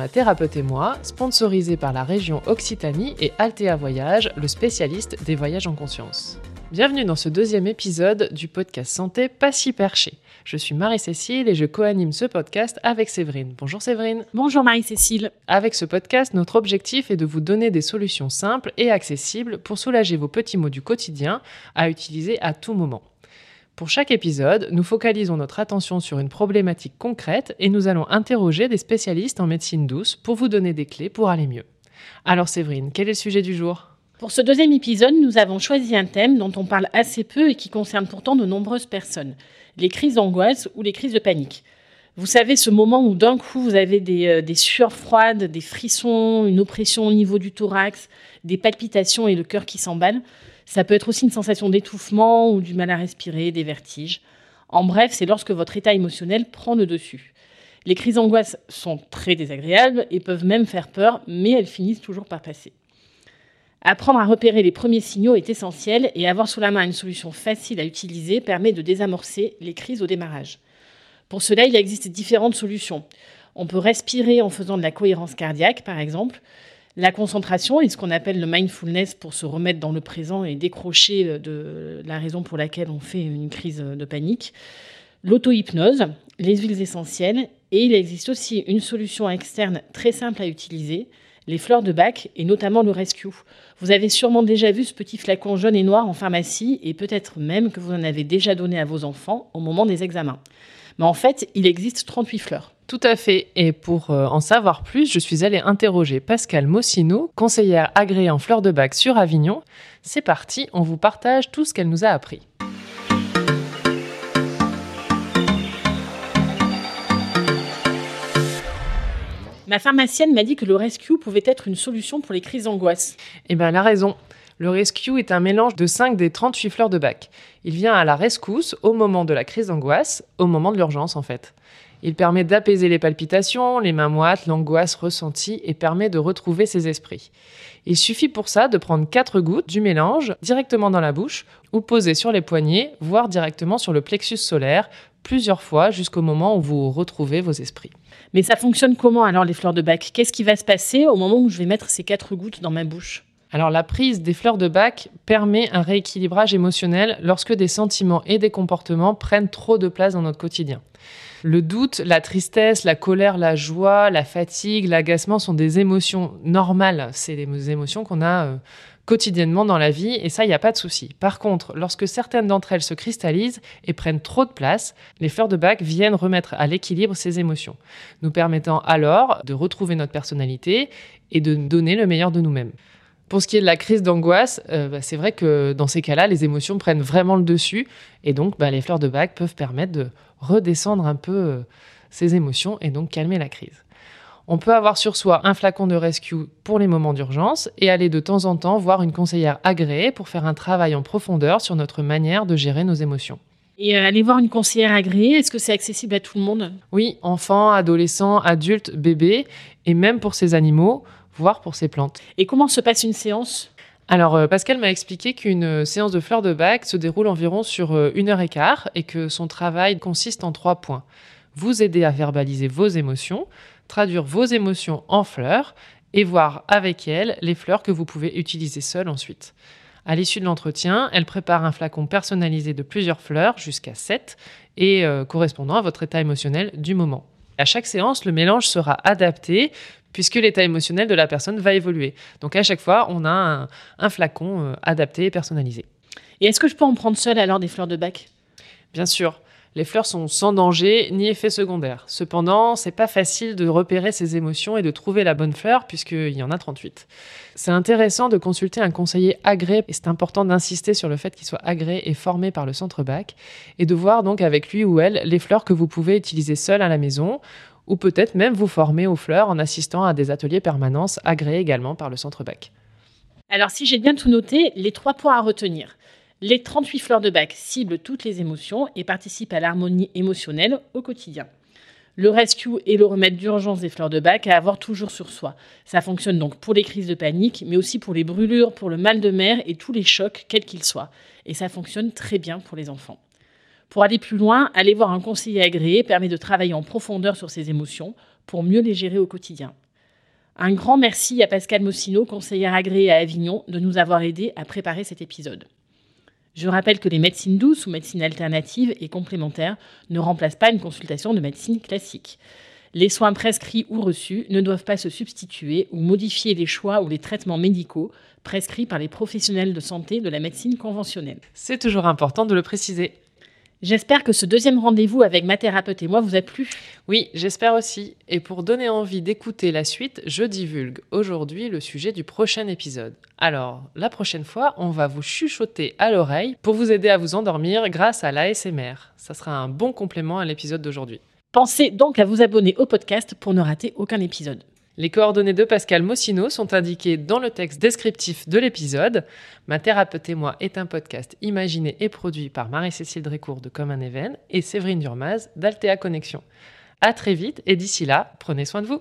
format Thérapeute et moi, sponsorisé par la région Occitanie et Altea Voyage, le spécialiste des voyages en conscience. Bienvenue dans ce deuxième épisode du podcast Santé Pas si perché. Je suis Marie-Cécile et je co-anime ce podcast avec Séverine. Bonjour Séverine. Bonjour Marie-Cécile. Avec ce podcast, notre objectif est de vous donner des solutions simples et accessibles pour soulager vos petits maux du quotidien à utiliser à tout moment. Pour chaque épisode, nous focalisons notre attention sur une problématique concrète et nous allons interroger des spécialistes en médecine douce pour vous donner des clés pour aller mieux. Alors Séverine, quel est le sujet du jour? Pour ce deuxième épisode, nous avons choisi un thème dont on parle assez peu et qui concerne pourtant de nombreuses personnes, les crises d'angoisse ou les crises de panique. Vous savez, ce moment où d'un coup vous avez des, euh, sueurs froides, des frissons, une oppression au niveau du thorax, des palpitations et le cœur qui s'emballe. Ça peut être aussi une sensation d'étouffement ou du mal à respirer, des vertiges. En bref, c'est lorsque votre état émotionnel prend le dessus. Les crises d'angoisse sont très désagréables et peuvent même faire peur, mais elles finissent toujours par passer. Apprendre à repérer les premiers signaux est essentiel et avoir sous la main une solution facile à utiliser permet de désamorcer les crises au démarrage. Pour cela, il existe différentes solutions. On peut respirer en faisant de la cohérence cardiaque, par exemple. La concentration est ce qu'on appelle le mindfulness pour se remettre dans le présent et décrocher de la raison pour laquelle on fait une crise de panique. L'auto-hypnose, les huiles essentielles et il existe aussi une solution externe très simple à utiliser, les fleurs de bac et notamment le rescue. Vous avez sûrement déjà vu ce petit flacon jaune et noir en pharmacie et peut-être même que vous en avez déjà donné à vos enfants au moment des examens. Mais en fait, il existe 38 fleurs. Tout à fait. Et pour euh, en savoir plus, je suis allée interroger Pascal Mossino, conseillère agréée en fleurs de bac sur Avignon. C'est parti, on vous partage tout ce qu'elle nous a appris. Ma pharmacienne m'a dit que le rescue pouvait être une solution pour les crises d'angoisse. Eh bien, elle a raison. Le rescue est un mélange de 5 des 38 fleurs de bac. Il vient à la rescousse au moment de la crise d'angoisse, au moment de l'urgence en fait. Il permet d'apaiser les palpitations, les mains moites, l'angoisse ressentie et permet de retrouver ses esprits. Il suffit pour ça de prendre 4 gouttes du mélange directement dans la bouche ou poser sur les poignets, voire directement sur le plexus solaire, plusieurs fois jusqu'au moment où vous retrouvez vos esprits. Mais ça fonctionne comment alors les fleurs de bac? Qu'est-ce qui va se passer au moment où je vais mettre ces quatre gouttes dans ma bouche? Alors la prise des fleurs de bac permet un rééquilibrage émotionnel lorsque des sentiments et des comportements prennent trop de place dans notre quotidien. Le doute, la tristesse, la colère, la joie, la fatigue, l'agacement sont des émotions normales. C'est les émotions qu'on a euh, quotidiennement dans la vie, et ça, il n'y a pas de souci. Par contre, lorsque certaines d'entre elles se cristallisent et prennent trop de place, les fleurs de bac viennent remettre à l'équilibre ces émotions, nous permettant alors de retrouver notre personnalité et de donner le meilleur de nous-mêmes. Pour ce qui est de la crise d'angoisse, euh, bah, c'est vrai que dans ces cas-là, les émotions prennent vraiment le dessus, et donc bah, les fleurs de bac peuvent permettre de redescendre un peu euh, ces émotions et donc calmer la crise. On peut avoir sur soi un flacon de rescue pour les moments d'urgence et aller de temps en temps voir une conseillère agréée pour faire un travail en profondeur sur notre manière de gérer nos émotions. Et euh, aller voir une conseillère agréée, est-ce que c'est accessible à tout le monde? Oui, enfants, adolescents, adultes, bébés, et même pour ces animaux, pour ces plantes. Et comment se passe une séance? Alors, euh, Pascal m'a expliqué qu'une euh, séance de fleurs de bac se déroule environ sur une heure et quart et que son travail consiste en trois points. Vous aider à verbaliser vos émotions, traduire vos émotions en fleurs et voir avec elles les fleurs que vous pouvez utiliser seules ensuite. À l'issue de l'entretien, elle prépare un flacon personnalisé de plusieurs fleurs, jusqu'à 7, et euh, correspondant à votre état émotionnel du moment. À chaque séance, le mélange sera adapté puisque l'état émotionnel de la personne va évoluer. Donc à chaque fois, on a un, flacon euh, adapté et personnalisé. Et est-ce que je peux en prendre seul alors des fleurs de bac? Bien sûr. Les fleurs sont sans danger ni effet secondaire. Cependant, c'est pas facile de repérer ses émotions et de trouver la bonne fleur puisqu'il y en a 38. C'est intéressant de consulter un conseiller agréé et c'est important d'insister sur le fait qu'il soit agréé et formé par le centre BAC et de voir donc avec lui ou elle les fleurs que vous pouvez utiliser seul à la maison ou peut-être même vous former aux fleurs en assistant à des ateliers permanence agréés également par le centre BAC. Alors si j'ai bien tout noté, les trois points à retenir. Les 38 fleurs de bac ciblent toutes les émotions et participent à l'harmonie émotionnelle au quotidien. Le rescue est le remède d'urgence des fleurs de bac à avoir toujours sur soi. Ça fonctionne donc pour les crises de panique, mais aussi pour les brûlures, pour le mal de mer et tous les chocs, quels qu'ils soient. Et ça fonctionne très bien pour les enfants. Pour aller plus loin, aller voir un conseiller agréé permet de travailler en profondeur sur ces émotions pour mieux les gérer au quotidien. Un grand merci à Pascal Mossino, conseillère agréée à Avignon, de nous avoir aidés à préparer cet épisode. Je rappelle que les médecines douces ou médecines alternatives et complémentaires ne remplacent pas une consultation de médecine classique. Les soins prescrits ou reçus ne doivent pas se substituer ou modifier les choix ou les traitements médicaux prescrits par les professionnels de santé de la médecine conventionnelle. C'est toujours important de le préciser. J'espère que ce deuxième rendez-vous avec ma thérapeute et moi vous a plu. Oui, j'espère aussi. Et pour donner envie d'écouter la suite, je divulgue aujourd'hui le sujet du prochain épisode. Alors, la prochaine fois, on va vous chuchoter à l'oreille pour vous aider à vous endormir grâce à l'ASMR. Ça sera un bon complément à l'épisode d'aujourd'hui. Pensez donc à vous abonner au podcast pour ne rater aucun épisode. Les coordonnées de Pascal Mossino sont indiquées dans le texte descriptif de l'épisode. Ma thérapeute et moi est un podcast imaginé et produit par Marie-Cécile Drécourt de Comme un Even et Séverine Durmaz d'Altea Connexion. À très vite et d'ici là, prenez soin de vous.